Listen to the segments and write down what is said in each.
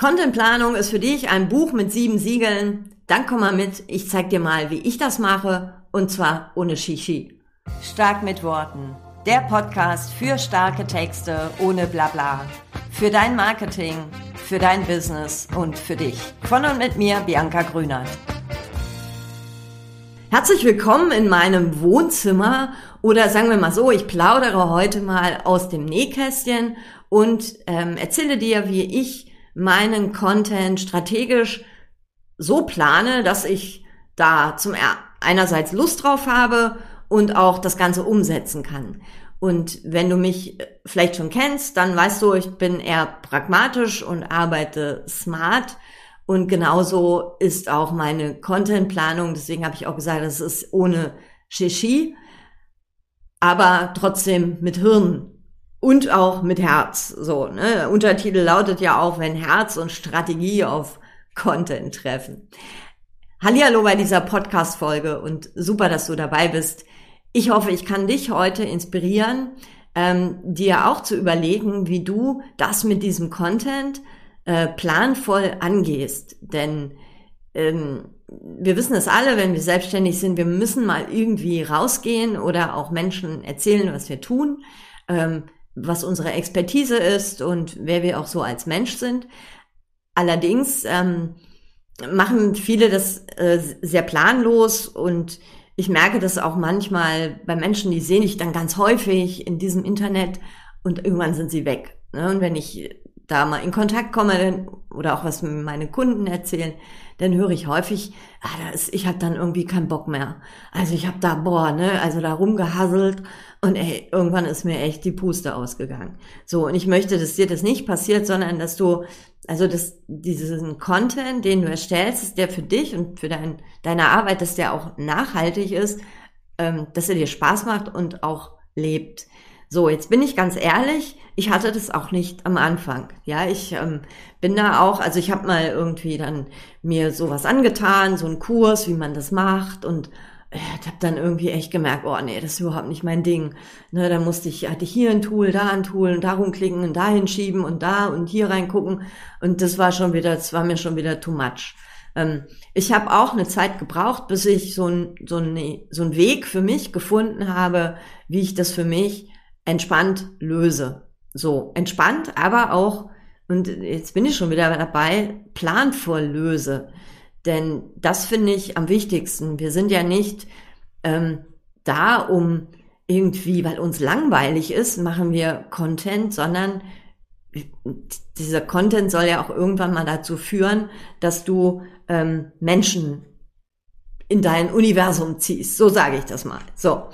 Contentplanung ist für dich ein Buch mit sieben Siegeln. Dann komm mal mit, ich zeig dir mal, wie ich das mache und zwar ohne Shishi. Stark mit Worten. Der Podcast für starke Texte ohne Blabla. Für dein Marketing, für dein Business und für dich. Von und mit mir, Bianca Grünert. Herzlich willkommen in meinem Wohnzimmer oder sagen wir mal so, ich plaudere heute mal aus dem Nähkästchen und ähm, erzähle dir, wie ich meinen Content strategisch so plane, dass ich da zum einerseits Lust drauf habe und auch das Ganze umsetzen kann. Und wenn du mich äh, vielleicht schon kennst, dann weißt du, ich bin eher pragmatisch und arbeite smart. Und genauso ist auch meine Contentplanung. Deswegen habe ich auch gesagt, das ist ohne Shishi, aber trotzdem mit Hirn und auch mit Herz. So, ne? Untertitel lautet ja auch, wenn Herz und Strategie auf Content treffen. Hallihallo bei dieser Podcast-Folge und super, dass du dabei bist. Ich hoffe, ich kann dich heute inspirieren, ähm, dir auch zu überlegen, wie du das mit diesem Content äh, planvoll angehst. Denn ähm, wir wissen es alle, wenn wir selbstständig sind, wir müssen mal irgendwie rausgehen oder auch Menschen erzählen, was wir tun. Ähm, was unsere Expertise ist und wer wir auch so als Mensch sind. Allerdings ähm, machen viele das äh, sehr planlos und ich merke das auch manchmal bei Menschen, die sehe ich dann ganz häufig in diesem Internet und irgendwann sind sie weg. Ne? Und wenn ich da mal in Kontakt komme dann, oder auch was meine Kunden erzählen, dann höre ich häufig, ah, da ist, ich habe dann irgendwie keinen Bock mehr. Also ich habe da, boah, ne, also da rumgehasselt und ey, irgendwann ist mir echt die Puste ausgegangen. So, und ich möchte, dass dir das nicht passiert, sondern dass du, also dass diesen Content, den du erstellst, ist der für dich und für dein, deine Arbeit, dass der auch nachhaltig ist, ähm, dass er dir Spaß macht und auch lebt. So, jetzt bin ich ganz ehrlich, ich hatte das auch nicht am Anfang. Ja, ich ähm, bin da auch, also ich habe mal irgendwie dann mir sowas angetan, so einen Kurs, wie man das macht und äh, ich habe dann irgendwie echt gemerkt, oh nee, das ist überhaupt nicht mein Ding. Ne, da musste ich, hatte ich hier ein Tool, da ein Tool und darum klicken und dahin schieben und da und hier reingucken und das war schon wieder, das war mir schon wieder too much. Ähm, ich habe auch eine Zeit gebraucht, bis ich so ein, so, ein, so ein Weg für mich gefunden habe, wie ich das für mich entspannt löse. So, entspannt, aber auch, und jetzt bin ich schon wieder dabei, planvoll löse. Denn das finde ich am wichtigsten. Wir sind ja nicht ähm, da, um irgendwie, weil uns langweilig ist, machen wir Content, sondern dieser Content soll ja auch irgendwann mal dazu führen, dass du ähm, Menschen in dein Universum ziehst. So sage ich das mal. So.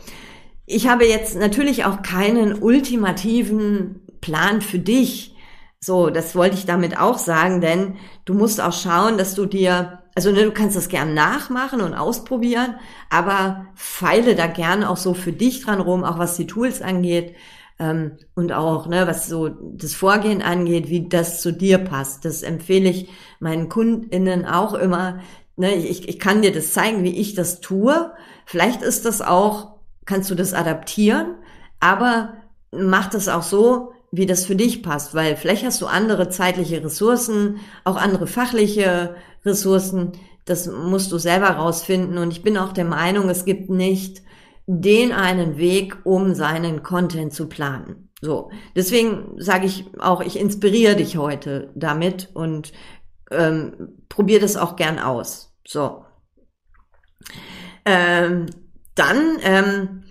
Ich habe jetzt natürlich auch keinen ultimativen Plan für dich. So, das wollte ich damit auch sagen, denn du musst auch schauen, dass du dir, also ne, du kannst das gern nachmachen und ausprobieren, aber feile da gern auch so für dich dran rum, auch was die Tools angeht ähm, und auch ne, was so das Vorgehen angeht, wie das zu dir passt. Das empfehle ich meinen KundInnen auch immer. Ne, ich, ich kann dir das zeigen, wie ich das tue. Vielleicht ist das auch kannst du das adaptieren, aber mach das auch so, wie das für dich passt, weil vielleicht hast du andere zeitliche Ressourcen, auch andere fachliche Ressourcen. Das musst du selber rausfinden. Und ich bin auch der Meinung, es gibt nicht den einen Weg, um seinen Content zu planen. So, deswegen sage ich auch, ich inspiriere dich heute damit und ähm, probier das auch gern aus. So. Ähm, dann ähm,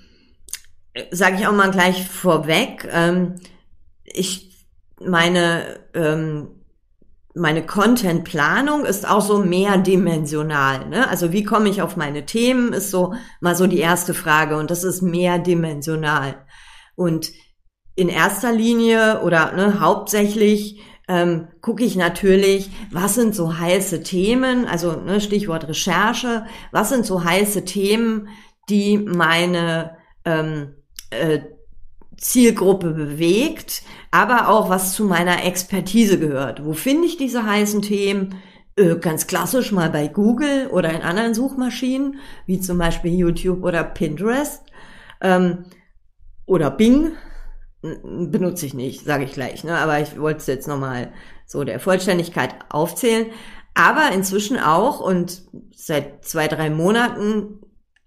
sage ich auch mal gleich vorweg, ähm, ich meine ähm, meine Contentplanung ist auch so mehrdimensional. Ne? Also wie komme ich auf meine Themen, ist so mal so die erste Frage und das ist mehrdimensional. Und in erster Linie oder ne, hauptsächlich ähm, gucke ich natürlich, was sind so heiße Themen, also ne, Stichwort Recherche, was sind so heiße Themen, die meine ähm, äh, Zielgruppe bewegt, aber auch was zu meiner Expertise gehört. Wo finde ich diese heißen Themen? Äh, ganz klassisch mal bei Google oder in anderen Suchmaschinen, wie zum Beispiel YouTube oder Pinterest ähm, oder Bing. Benutze ich nicht, sage ich gleich, ne? aber ich wollte es jetzt nochmal so der Vollständigkeit aufzählen. Aber inzwischen auch und seit zwei, drei Monaten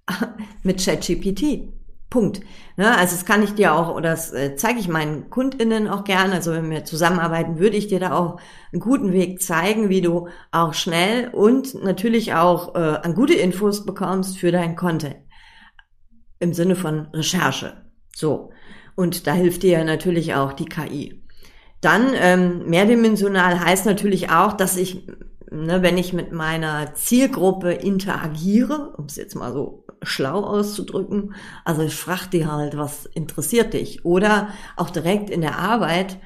mit ChatGPT. Punkt. Ne, also das kann ich dir auch, oder das äh, zeige ich meinen KundInnen auch gerne. Also wenn wir zusammenarbeiten, würde ich dir da auch einen guten Weg zeigen, wie du auch schnell und natürlich auch äh, an gute Infos bekommst für deinen Content. Im Sinne von Recherche. So. Und da hilft dir natürlich auch die KI. Dann ähm, mehrdimensional heißt natürlich auch, dass ich, ne, wenn ich mit meiner Zielgruppe interagiere, um es jetzt mal so schlau auszudrücken. Also ich frage die halt, was interessiert dich? Oder auch direkt in der Arbeit,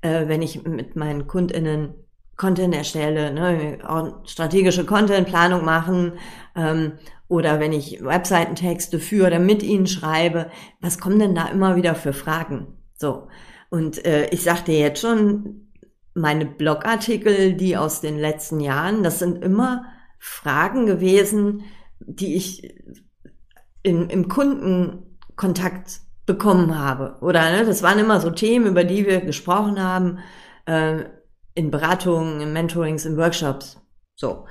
äh, wenn ich mit meinen KundInnen Content erstelle, ne, strategische Contentplanung machen ähm, oder wenn ich Webseitentexte für oder mit ihnen schreibe, was kommen denn da immer wieder für Fragen? So. Und äh, ich sagte jetzt schon, meine Blogartikel, die aus den letzten Jahren, das sind immer Fragen gewesen, die ich in, im Kundenkontakt bekommen habe. Oder ne, das waren immer so Themen, über die wir gesprochen haben, äh, in Beratungen, in Mentorings, in Workshops. So.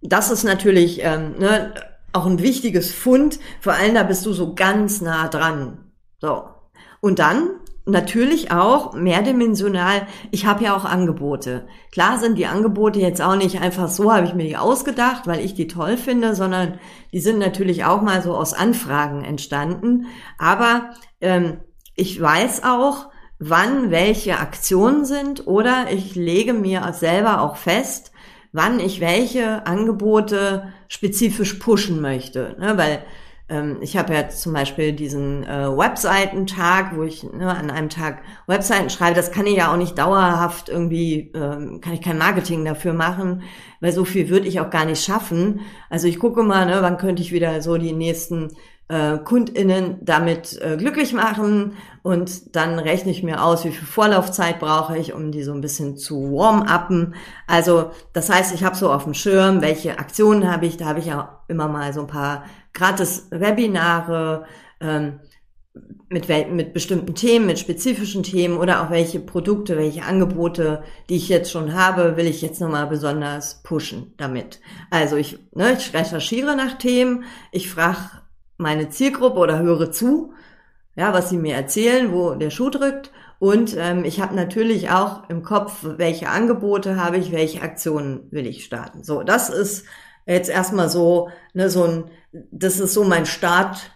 Das ist natürlich ähm, ne, auch ein wichtiges Fund. Vor allem da bist du so ganz nah dran. So. Und dann natürlich auch mehrdimensional, ich habe ja auch Angebote. Klar sind die Angebote jetzt auch nicht einfach so, habe ich mir die ausgedacht, weil ich die toll finde, sondern die sind natürlich auch mal so aus Anfragen entstanden. Aber ähm, ich weiß auch, wann welche Aktionen sind oder ich lege mir selber auch fest, wann ich welche Angebote spezifisch pushen möchte. Ne? Weil ähm, ich habe ja zum Beispiel diesen äh, Webseitentag, wo ich ne, an einem Tag Webseiten schreibe. Das kann ich ja auch nicht dauerhaft irgendwie, ähm, kann ich kein Marketing dafür machen, weil so viel würde ich auch gar nicht schaffen. Also ich gucke mal, ne, wann könnte ich wieder so die nächsten äh, KundInnen damit äh, glücklich machen und dann rechne ich mir aus, wie viel Vorlaufzeit brauche ich, um die so ein bisschen zu warm-uppen. Also das heißt, ich habe so auf dem Schirm, welche Aktionen habe ich, da habe ich ja immer mal so ein paar gratis Webinare ähm, mit, mit bestimmten Themen, mit spezifischen Themen oder auch welche Produkte, welche Angebote, die ich jetzt schon habe, will ich jetzt nochmal besonders pushen damit. Also ich, ne, ich recherchiere nach Themen, ich frage meine Zielgruppe oder höre zu, ja, was sie mir erzählen, wo der Schuh drückt. Und ähm, ich habe natürlich auch im Kopf, welche Angebote habe ich, welche Aktionen will ich starten. So, das ist jetzt erstmal so, ne, so ein, das ist so mein Start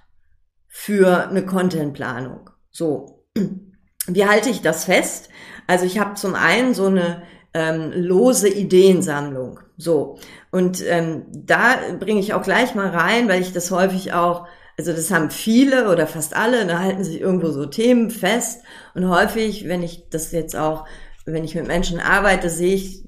für eine Contentplanung. So, wie halte ich das fest? Also ich habe zum einen so eine ähm, lose Ideensammlung. So, und ähm, da bringe ich auch gleich mal rein, weil ich das häufig auch, also das haben viele oder fast alle, da halten sich irgendwo so Themen fest. Und häufig, wenn ich das jetzt auch, wenn ich mit Menschen arbeite, sehe ich,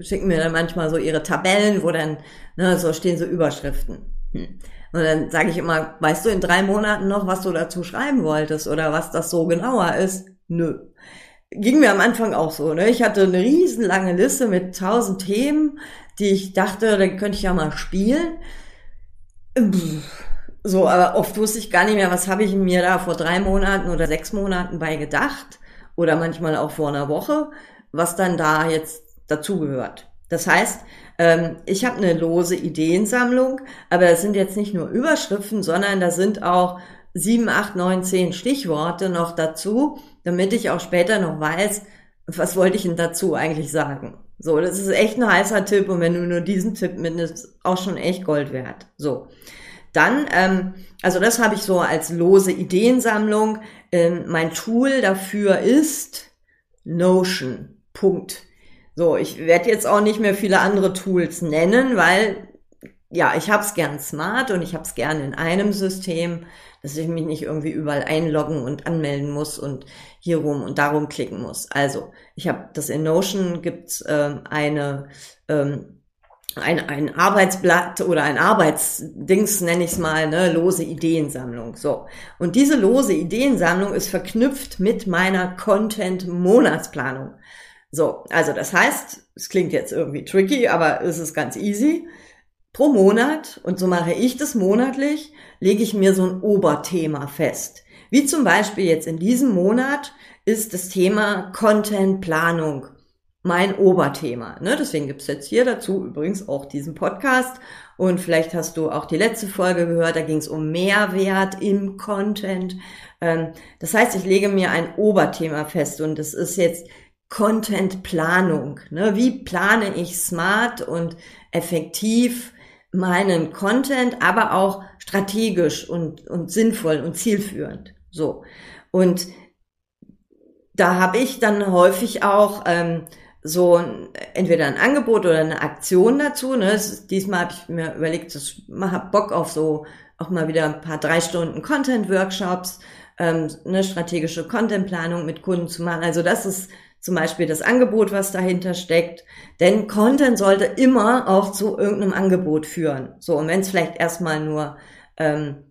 schicken mir dann manchmal so ihre Tabellen, wo dann ne, so stehen so Überschriften. Hm. Und dann sage ich immer, weißt du in drei Monaten noch, was du dazu schreiben wolltest oder was das so genauer ist? Nö. Ging mir am Anfang auch so. Ne? Ich hatte eine riesenlange Liste mit tausend Themen, die ich dachte, dann könnte ich ja mal spielen. So, aber oft wusste ich gar nicht mehr, was habe ich mir da vor drei Monaten oder sechs Monaten bei gedacht oder manchmal auch vor einer Woche, was dann da jetzt dazugehört. Das heißt, ähm, ich habe eine lose Ideensammlung, aber das sind jetzt nicht nur Überschriften, sondern da sind auch sieben, acht, neun, zehn Stichworte noch dazu, damit ich auch später noch weiß, was wollte ich denn dazu eigentlich sagen. So, das ist echt ein heißer Tipp und wenn du nur diesen Tipp mitnimmst, auch schon echt Gold wert. So. Dann, ähm, also das habe ich so als lose Ideensammlung. Ähm, mein Tool dafür ist Notion. Punkt. So, ich werde jetzt auch nicht mehr viele andere Tools nennen, weil ja, ich habe es gern smart und ich habe es gern in einem System, dass ich mich nicht irgendwie überall einloggen und anmelden muss und hier rum und darum klicken muss. Also, ich habe das in Notion gibt's ähm, eine ähm, ein, ein Arbeitsblatt oder ein Arbeitsdings, nenne ich es mal, ne, lose Ideensammlung. So. Und diese lose Ideensammlung ist verknüpft mit meiner Content-Monatsplanung. So, also das heißt, es klingt jetzt irgendwie tricky, aber es ist ganz easy. Pro Monat, und so mache ich das monatlich, lege ich mir so ein Oberthema fest. Wie zum Beispiel jetzt in diesem Monat ist das Thema Contentplanung mein Oberthema. Ne? Deswegen gibt's jetzt hier dazu übrigens auch diesen Podcast. Und vielleicht hast du auch die letzte Folge gehört, da ging es um Mehrwert im Content. Ähm, das heißt, ich lege mir ein Oberthema fest und das ist jetzt Content-Planung. Ne? Wie plane ich smart und effektiv meinen Content, aber auch strategisch und, und sinnvoll und zielführend. So. Und da habe ich dann häufig auch ähm, so entweder ein Angebot oder eine Aktion dazu. Ne? Ist, diesmal habe ich mir überlegt, ich habe Bock auf so auch mal wieder ein paar drei Stunden Content-Workshops, ähm, eine strategische Content-Planung mit Kunden zu machen. Also das ist zum Beispiel das Angebot, was dahinter steckt. Denn Content sollte immer auch zu irgendeinem Angebot führen. So, und wenn es vielleicht erstmal nur ähm,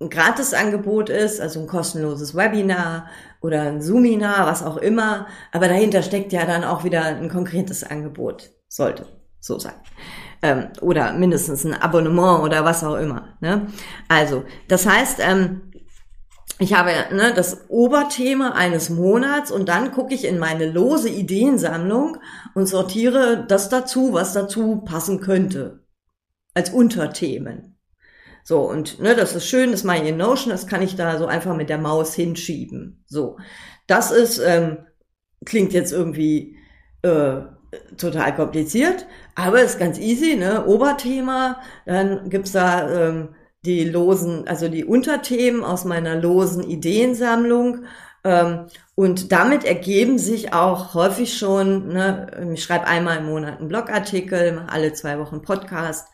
ein Gratisangebot ist, also ein kostenloses Webinar oder ein Zoominar, was auch immer, aber dahinter steckt ja dann auch wieder ein konkretes Angebot, sollte so sein. Ähm, oder mindestens ein Abonnement oder was auch immer. Ne? Also, das heißt, ähm, ich habe ne, das Oberthema eines Monats und dann gucke ich in meine lose Ideensammlung und sortiere das dazu, was dazu passen könnte. Als Unterthemen. So, und ne, das ist schön, das mache ich in Notion, das kann ich da so einfach mit der Maus hinschieben. So, das ist, ähm, klingt jetzt irgendwie äh, total kompliziert, aber ist ganz easy, ne? Oberthema, dann gibt's da ähm, die losen, also die Unterthemen aus meiner losen Ideensammlung. Ähm, und damit ergeben sich auch häufig schon, ne, ich schreibe einmal im Monat einen Blogartikel, mache alle zwei Wochen Podcast,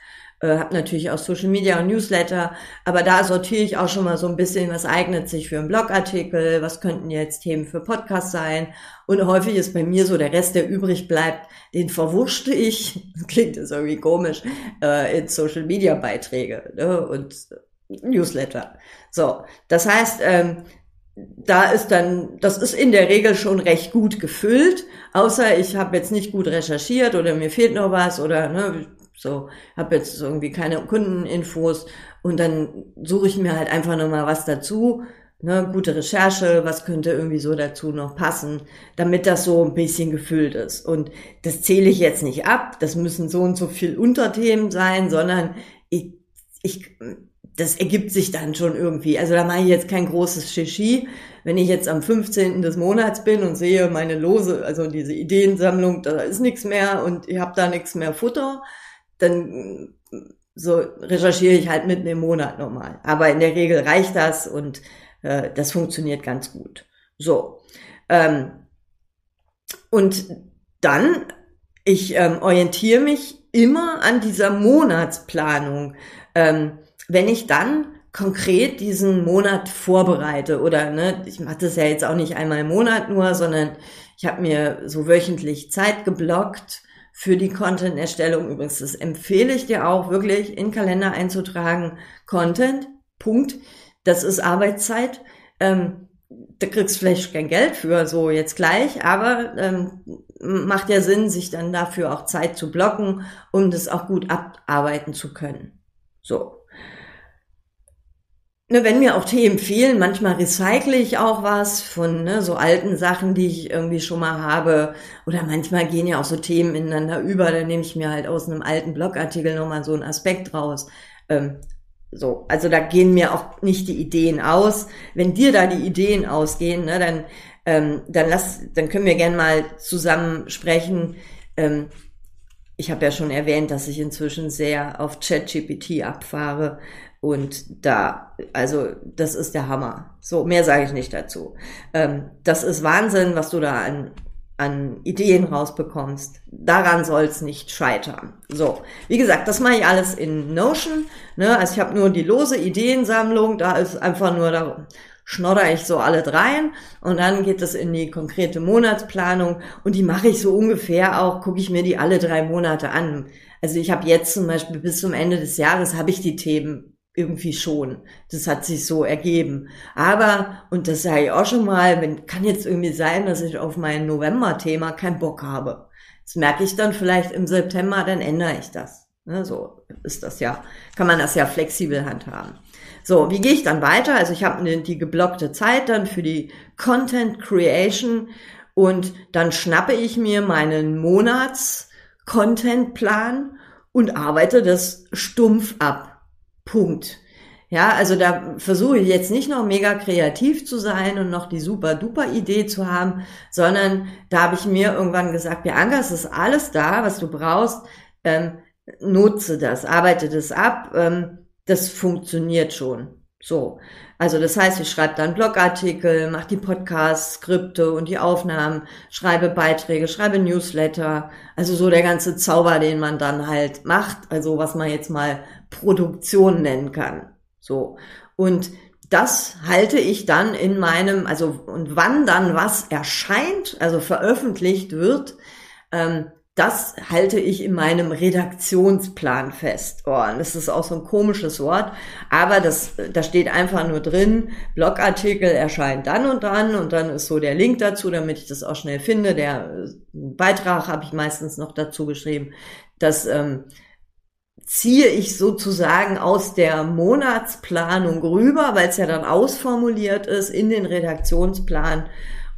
äh, habe natürlich auch Social Media und Newsletter, aber da sortiere ich auch schon mal so ein bisschen, was eignet sich für einen Blogartikel, was könnten jetzt Themen für Podcast sein. Und häufig ist bei mir so der Rest, der übrig bleibt, den verwurschte ich, klingt jetzt irgendwie komisch, äh, in Social Media Beiträge ne, und Newsletter. So, das heißt, ähm, da ist dann, das ist in der Regel schon recht gut gefüllt, außer ich habe jetzt nicht gut recherchiert oder mir fehlt noch was oder ne, so, habe jetzt irgendwie keine Kundeninfos und dann suche ich mir halt einfach nochmal was dazu, ne, gute Recherche, was könnte irgendwie so dazu noch passen, damit das so ein bisschen gefüllt ist. Und das zähle ich jetzt nicht ab, das müssen so und so viel Unterthemen sein, sondern ich, ich, das ergibt sich dann schon irgendwie. Also da mache ich jetzt kein großes Shishi. Wenn ich jetzt am 15. des Monats bin und sehe meine Lose, also diese Ideensammlung, da ist nichts mehr und ich habe da nichts mehr Futter, dann so recherchiere ich halt mitten im Monat nochmal. Aber in der Regel reicht das und äh, das funktioniert ganz gut. So. Ähm, und dann, ich ähm, orientiere mich immer an dieser Monatsplanung. Ähm, wenn ich dann konkret diesen Monat vorbereite oder ne, ich mache das ja jetzt auch nicht einmal im Monat nur, sondern ich habe mir so wöchentlich Zeit geblockt für die Content-Erstellung. Übrigens, das empfehle ich dir auch wirklich in Kalender einzutragen. Content, Punkt. Das ist Arbeitszeit. Ähm, da kriegst du vielleicht kein Geld für, so jetzt gleich, aber ähm, macht ja Sinn, sich dann dafür auch Zeit zu blocken, um das auch gut abarbeiten zu können. So. Ne, wenn mir auch Themen fehlen, manchmal recycle ich auch was von ne, so alten Sachen, die ich irgendwie schon mal habe. Oder manchmal gehen ja auch so Themen ineinander über. Da nehme ich mir halt aus einem alten Blogartikel nochmal so einen Aspekt raus. Ähm, so, also da gehen mir auch nicht die Ideen aus. Wenn dir da die Ideen ausgehen, ne, dann, ähm, dann lass, dann können wir gern mal zusammen sprechen. Ähm, ich habe ja schon erwähnt, dass ich inzwischen sehr auf ChatGPT abfahre. Und da, also das ist der Hammer. So, mehr sage ich nicht dazu. Ähm, das ist Wahnsinn, was du da an, an Ideen rausbekommst. Daran soll es nicht scheitern. So, wie gesagt, das mache ich alles in Notion. Ne? Also ich habe nur die lose Ideensammlung, da ist einfach nur da schnodder ich so alle dreien und dann geht es in die konkrete Monatsplanung und die mache ich so ungefähr auch, gucke ich mir die alle drei Monate an. Also ich habe jetzt zum Beispiel bis zum Ende des Jahres habe ich die Themen irgendwie schon. Das hat sich so ergeben. Aber, und das sage ich auch schon mal, wenn, kann jetzt irgendwie sein, dass ich auf mein November-Thema keinen Bock habe. Das merke ich dann vielleicht im September, dann ändere ich das. Ne, so ist das ja, kann man das ja flexibel handhaben. So, wie gehe ich dann weiter? Also ich habe die geblockte Zeit dann für die Content Creation und dann schnappe ich mir meinen Monats-Contentplan und arbeite das stumpf ab. Punkt. Ja, also da versuche ich jetzt nicht noch mega kreativ zu sein und noch die super duper Idee zu haben, sondern da habe ich mir irgendwann gesagt, Bianca, es ist alles da, was du brauchst, ähm, nutze das, arbeite das ab, ähm, das funktioniert schon. So. Also das heißt, ich schreibe dann Blogartikel, mache die Podcasts, Skripte und die Aufnahmen, schreibe Beiträge, schreibe Newsletter, also so der ganze Zauber, den man dann halt macht, also was man jetzt mal Produktion nennen kann. So. Und das halte ich dann in meinem, also und wann dann was erscheint, also veröffentlicht wird, ähm, das halte ich in meinem Redaktionsplan fest. Oh, das ist auch so ein komisches Wort, aber das, da steht einfach nur drin, Blogartikel erscheint dann und dann und dann ist so der Link dazu, damit ich das auch schnell finde. Der Beitrag habe ich meistens noch dazu geschrieben. Das ähm, ziehe ich sozusagen aus der Monatsplanung rüber, weil es ja dann ausformuliert ist in den Redaktionsplan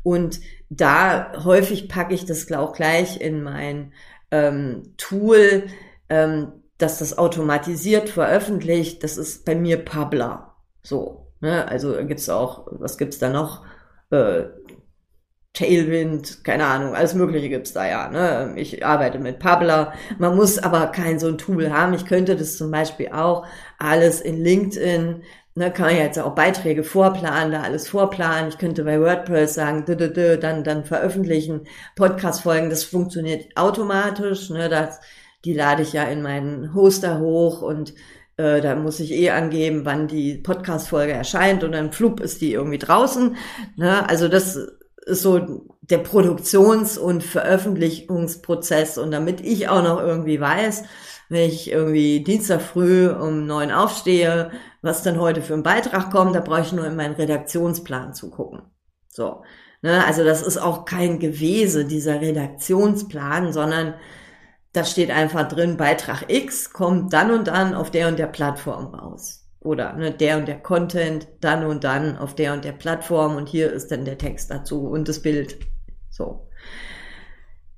und da häufig packe ich das auch gleich in mein ähm, Tool, ähm, dass das automatisiert veröffentlicht. Das ist bei mir Publer. So, ne? also gibt's auch, was gibt's da noch? Äh, Tailwind, keine Ahnung, alles Mögliche gibt's da ja. Ne? Ich arbeite mit Publer. Man muss aber kein so ein Tool haben. Ich könnte das zum Beispiel auch alles in LinkedIn ne, kann ich jetzt auch Beiträge vorplanen, da alles vorplanen. Ich könnte bei WordPress sagen, dann, dann veröffentlichen, Podcast-Folgen, das funktioniert automatisch. Ne, das, die lade ich ja in meinen Hoster hoch und äh, da muss ich eh angeben, wann die Podcast-Folge erscheint und dann flup ist die irgendwie draußen. Ne? Also das so der Produktions- und Veröffentlichungsprozess und damit ich auch noch irgendwie weiß, wenn ich irgendwie Dienstag früh um neun aufstehe, was dann heute für ein Beitrag kommt, da brauche ich nur in meinen Redaktionsplan zu gucken. So. Ne, also das ist auch kein Gewese, dieser Redaktionsplan, sondern da steht einfach drin, Beitrag X kommt dann und dann auf der und der Plattform raus. Oder ne, der und der Content dann und dann auf der und der Plattform und hier ist dann der Text dazu und das Bild. So.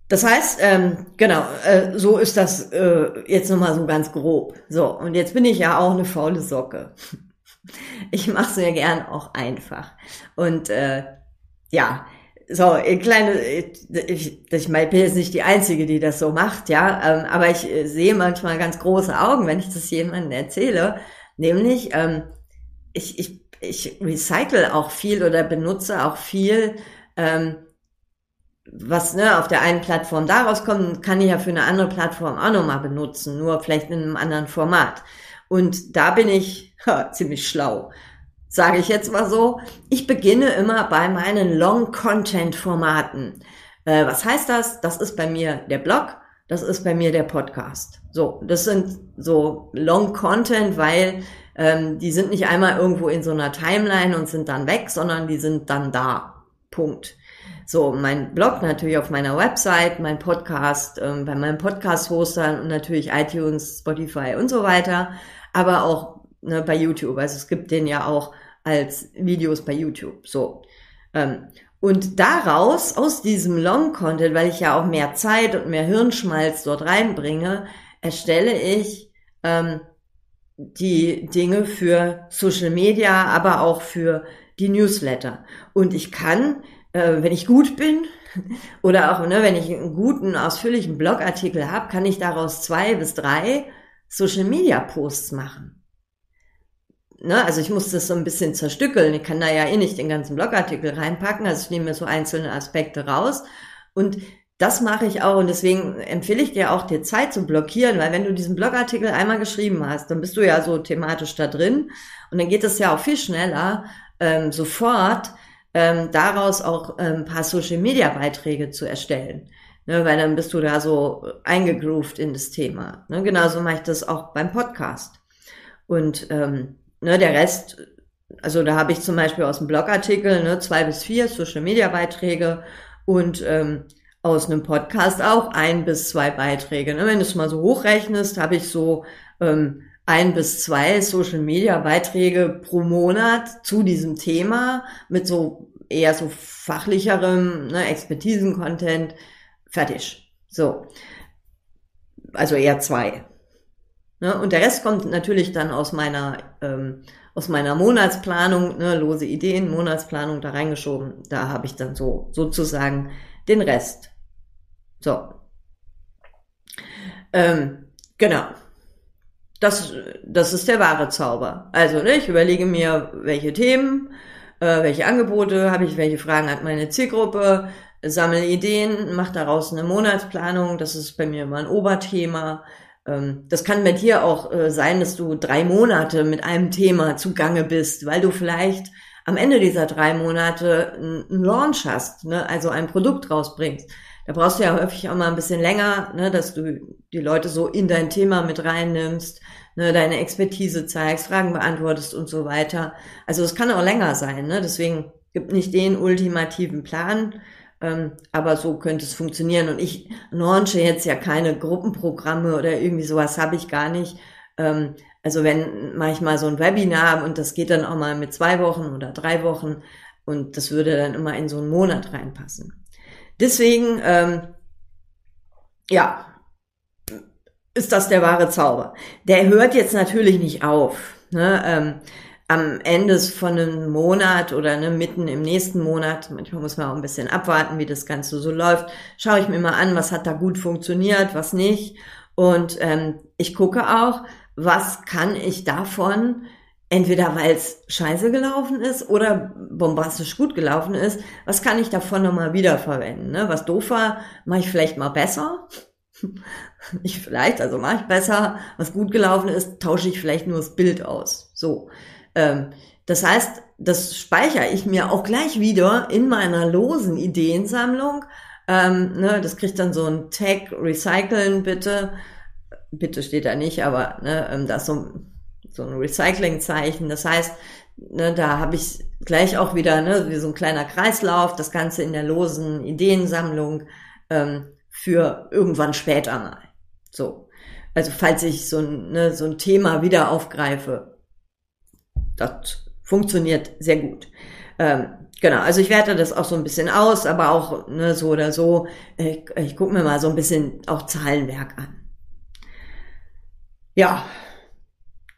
Das heißt, ähm, genau, äh, so ist das äh, jetzt nochmal so ganz grob. So, und jetzt bin ich ja auch eine faule Socke. Ich mache es mir gern auch einfach. Und äh, ja, so, kleine, ich, ich meine, ich bin jetzt nicht die Einzige, die das so macht, ja, ähm, aber ich äh, sehe manchmal ganz große Augen, wenn ich das jemandem erzähle, nämlich, ähm, ich, ich, ich recycle auch viel oder benutze auch viel ähm, was ne, auf der einen Plattform daraus kommt, kann ich ja für eine andere Plattform auch nochmal benutzen, nur vielleicht in einem anderen Format. Und da bin ich ha, ziemlich schlau, sage ich jetzt mal so. Ich beginne immer bei meinen Long-Content-Formaten. Äh, was heißt das? Das ist bei mir der Blog, das ist bei mir der Podcast. So, das sind so Long-Content, weil ähm, die sind nicht einmal irgendwo in so einer Timeline und sind dann weg, sondern die sind dann da. Punkt. So, mein Blog natürlich auf meiner Website, mein Podcast ähm, bei meinem Podcast-Hostern und natürlich iTunes, Spotify und so weiter, aber auch ne, bei YouTube. Also es gibt den ja auch als Videos bei YouTube. So. Ähm, und daraus, aus diesem Long-Content, weil ich ja auch mehr Zeit und mehr Hirnschmalz dort reinbringe, erstelle ich ähm, die Dinge für Social Media, aber auch für die Newsletter. Und ich kann äh, wenn ich gut bin oder auch ne, wenn ich einen guten, ausführlichen Blogartikel habe, kann ich daraus zwei bis drei Social Media Posts machen. Ne, also ich muss das so ein bisschen zerstückeln. Ich kann da ja eh nicht den ganzen Blogartikel reinpacken. Also ich nehme mir so einzelne Aspekte raus. Und das mache ich auch und deswegen empfehle ich dir auch, dir Zeit zu blockieren, weil wenn du diesen Blogartikel einmal geschrieben hast, dann bist du ja so thematisch da drin und dann geht es ja auch viel schneller, ähm, sofort ähm, daraus auch ähm, ein paar Social-Media-Beiträge zu erstellen. Ne, weil dann bist du da so eingegroovt in das Thema. Ne, genauso mache ich das auch beim Podcast. Und ähm, ne, der Rest, also da habe ich zum Beispiel aus dem Blogartikel ne, zwei bis vier Social-Media-Beiträge und ähm, aus einem Podcast auch ein bis zwei Beiträge. Ne? Wenn du es mal so hochrechnest, habe ich so ähm, ein bis zwei Social Media Beiträge pro Monat zu diesem Thema mit so eher so fachlicherem, ne, Expertisen-Content, fertig. So. Also eher zwei. Ne? Und der Rest kommt natürlich dann aus meiner, ähm, aus meiner Monatsplanung, ne, lose Ideen, Monatsplanung da reingeschoben. Da habe ich dann so sozusagen den Rest. So. Ähm, genau. Das, das ist der wahre Zauber. Also, ne, ich überlege mir, welche Themen, äh, welche Angebote habe ich, welche Fragen hat meine Zielgruppe, sammle Ideen, mache daraus eine Monatsplanung. Das ist bei mir immer ein Oberthema. Ähm, das kann bei dir auch äh, sein, dass du drei Monate mit einem Thema zugange bist, weil du vielleicht am Ende dieser drei Monate einen Launch hast, ne? also ein Produkt rausbringst. Da brauchst du ja häufig auch mal ein bisschen länger, ne, dass du die Leute so in dein Thema mit reinnimmst, ne, deine Expertise zeigst, Fragen beantwortest und so weiter. Also es kann auch länger sein. Ne? Deswegen gibt nicht den ultimativen Plan, ähm, aber so könnte es funktionieren. Und ich launche jetzt ja keine Gruppenprogramme oder irgendwie sowas habe ich gar nicht. Ähm, also wenn mache ich mal so ein Webinar und das geht dann auch mal mit zwei Wochen oder drei Wochen und das würde dann immer in so einen Monat reinpassen. Deswegen, ähm, ja, ist das der wahre Zauber. Der hört jetzt natürlich nicht auf. Ne? Ähm, am Ende von einem Monat oder ne, mitten im nächsten Monat, manchmal muss man auch ein bisschen abwarten, wie das Ganze so läuft, schaue ich mir mal an, was hat da gut funktioniert, was nicht. Und ähm, ich gucke auch, was kann ich davon entweder weil es scheiße gelaufen ist oder bombastisch gut gelaufen ist, was kann ich davon nochmal wiederverwenden? Ne? Was doof war, mache ich vielleicht mal besser. Nicht vielleicht, also mache ich besser. Was gut gelaufen ist, tausche ich vielleicht nur das Bild aus. So. Ähm, das heißt, das speichere ich mir auch gleich wieder in meiner losen Ideensammlung. Ähm, ne, das kriegt dann so ein Tag, recyceln bitte. Bitte steht da nicht, aber ne, ähm, da ist so ein so ein Recyclingzeichen. Das heißt, ne, da habe ich gleich auch wieder ne, wie so ein kleiner Kreislauf, das Ganze in der losen Ideensammlung ähm, für irgendwann später mal. So. Also falls ich so ne, so ein Thema wieder aufgreife, das funktioniert sehr gut. Ähm, genau, also ich werte das auch so ein bisschen aus, aber auch ne, so oder so, ich, ich gucke mir mal so ein bisschen auch Zahlenwerk an. Ja,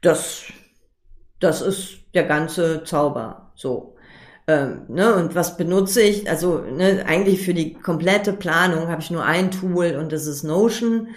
das, das ist der ganze Zauber. So. Ähm, ne, und was benutze ich? Also ne, eigentlich für die komplette Planung habe ich nur ein Tool und das ist Notion.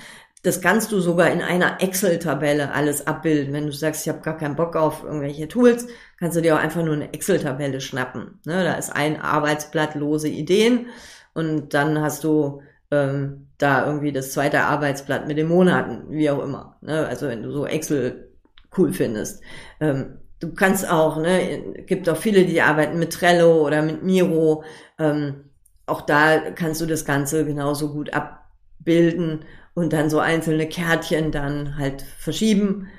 Das kannst du sogar in einer Excel-Tabelle alles abbilden. Wenn du sagst, ich habe gar keinen Bock auf irgendwelche Tools, kannst du dir auch einfach nur eine Excel-Tabelle schnappen. Ne, da ist ein Arbeitsblatt lose Ideen und dann hast du ähm, da irgendwie das zweite Arbeitsblatt mit den Monaten, wie auch immer. Ne? Also wenn du so Excel cool findest. Ähm, du kannst auch, ne, gibt auch viele, die arbeiten mit Trello oder mit Miro. Ähm, auch da kannst du das Ganze genauso gut abbilden und dann so einzelne Kärtchen dann halt verschieben.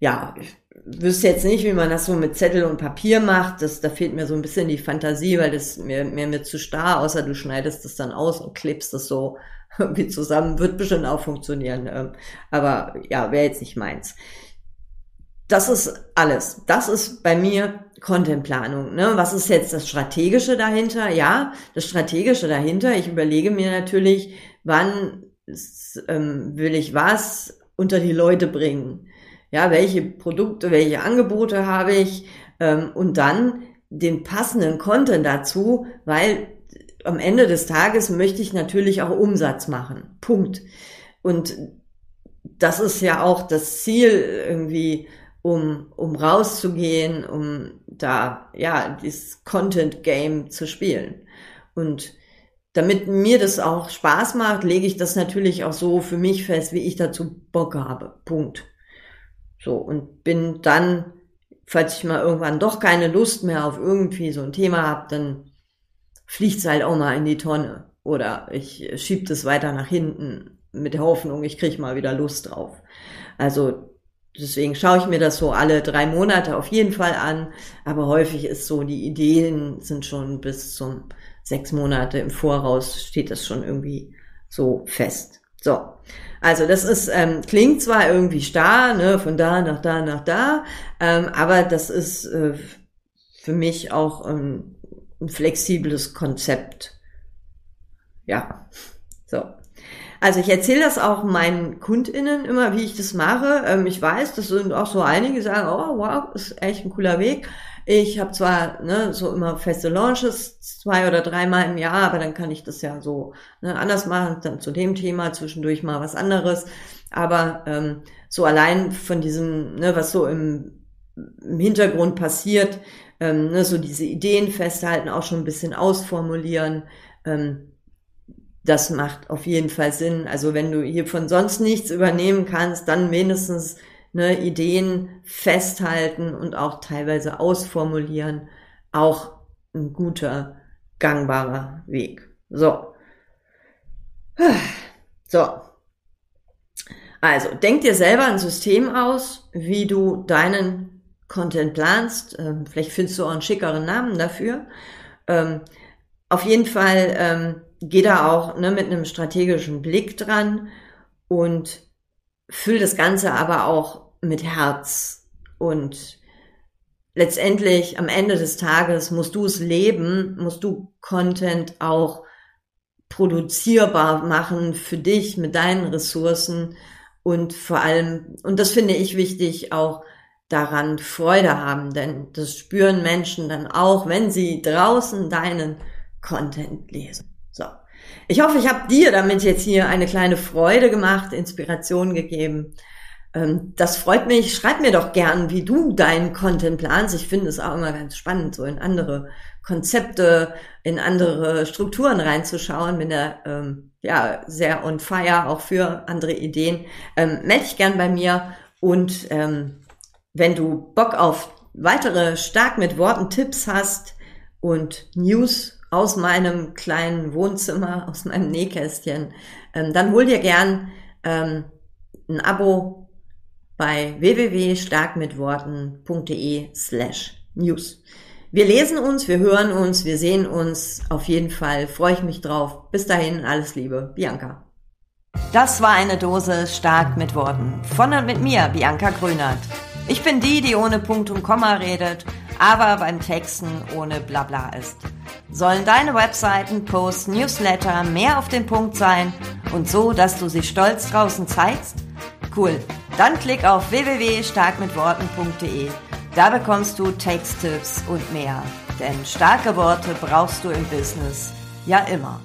Ja, ich wüsste jetzt nicht, wie man das so mit Zettel und Papier macht. Das, da fehlt mir so ein bisschen die Fantasie, weil das mir, mir, mir zu starr, außer du schneidest das dann aus und klebst das so irgendwie zusammen. Wird bestimmt auch funktionieren. Ähm, aber ja, wäre jetzt nicht meins das ist alles. Das ist bei mir Contentplanung. Ne? Was ist jetzt das Strategische dahinter? Ja, das Strategische dahinter. Ich überlege mir natürlich, wann ähm, will ich was unter die Leute bringen. Ja, welche Produkte, welche Angebote habe ich ähm, und dann den passenden Content dazu, weil am Ende des Tages möchte ich natürlich auch Umsatz machen. Punkt. Und das ist ja auch das Ziel irgendwie um, um rauszugehen, um da, ja, dieses Content Game zu spielen. Und damit mir das auch Spaß macht, lege ich das natürlich auch so für mich fest, wie ich dazu Bock habe. Punkt. So, und bin dann, falls ich mal irgendwann doch keine Lust mehr auf irgendwie so ein Thema habe, dann fliegt's halt auch mal in die Tonne. Oder ich schieb das weiter nach hinten mit der Hoffnung, ich krieg mal wieder Lust drauf. Also Deswegen schaue ich mir das so alle drei Monate auf jeden Fall an. Aber häufig ist so, die Ideen sind schon bis zum sechs Monate im Voraus steht das schon irgendwie so fest. So. Also das ist, ähm, klingt zwar irgendwie starr, ne, von da nach da nach da, ähm, aber das ist äh, für mich auch ähm, ein flexibles Konzept. Ja, so. Also ich erzähle das auch meinen KundInnen immer, wie ich das mache. Ähm, ich weiß, das sind auch so einige, die sagen, oh wow, ist echt ein cooler Weg. Ich habe zwar ne, so immer feste Launches, zwei oder dreimal im Jahr, aber dann kann ich das ja so ne, anders machen, dann zu dem Thema, zwischendurch mal was anderes. Aber ähm, so allein von diesem, ne, was so im, im Hintergrund passiert, ähm, ne, so diese Ideen festhalten, auch schon ein bisschen ausformulieren, ähm, das macht auf jeden Fall Sinn. Also wenn du hier von sonst nichts übernehmen kannst, dann mindestens ne, Ideen festhalten und auch teilweise ausformulieren, auch ein guter, gangbarer Weg. So. So. Also, denk dir selber ein System aus, wie du deinen Content planst. Ähm, vielleicht findest du auch einen schickeren Namen dafür. Ähm, auf jeden Fall ähm, geh da auch ne, mit einem strategischen Blick dran und füll das Ganze aber auch mit Herz. Und letztendlich am Ende des Tages musst du es leben, musst du Content auch produzierbar machen für dich mit deinen Ressourcen und vor allem, und das finde ich wichtig, auch daran Freude haben, denn das spüren Menschen dann auch, wenn sie draußen deinen Content lesen. Ich hoffe, ich habe dir damit jetzt hier eine kleine Freude gemacht, Inspiration gegeben. Ähm, das freut mich. Schreib mir doch gern, wie du deinen Content planst. Ich finde es auch immer ganz spannend, so in andere Konzepte, in andere Strukturen reinzuschauen. Bin da ähm, ja sehr on fire auch für andere Ideen. Ähm, melde dich gern bei mir und ähm, wenn du Bock auf weitere stark mit Worten Tipps hast und News aus meinem kleinen Wohnzimmer, aus meinem Nähkästchen, ähm, dann hol dir gern ähm, ein Abo bei www.starkmitworten.de slash news. Wir lesen uns, wir hören uns, wir sehen uns. Auf jeden Fall freue ich mich drauf. Bis dahin, alles Liebe, Bianca. Das war eine Dose stark mit Worten. Von und mit mir, Bianca Grünert. Ich bin die, die ohne Punkt und Komma redet, aber beim Texten ohne Blabla ist. Sollen deine Webseiten, Posts, Newsletter mehr auf den Punkt sein und so, dass du sie stolz draußen zeigst? Cool. Dann klick auf www.starkmitworten.de. Da bekommst du Texttipps und mehr. Denn starke Worte brauchst du im Business ja immer.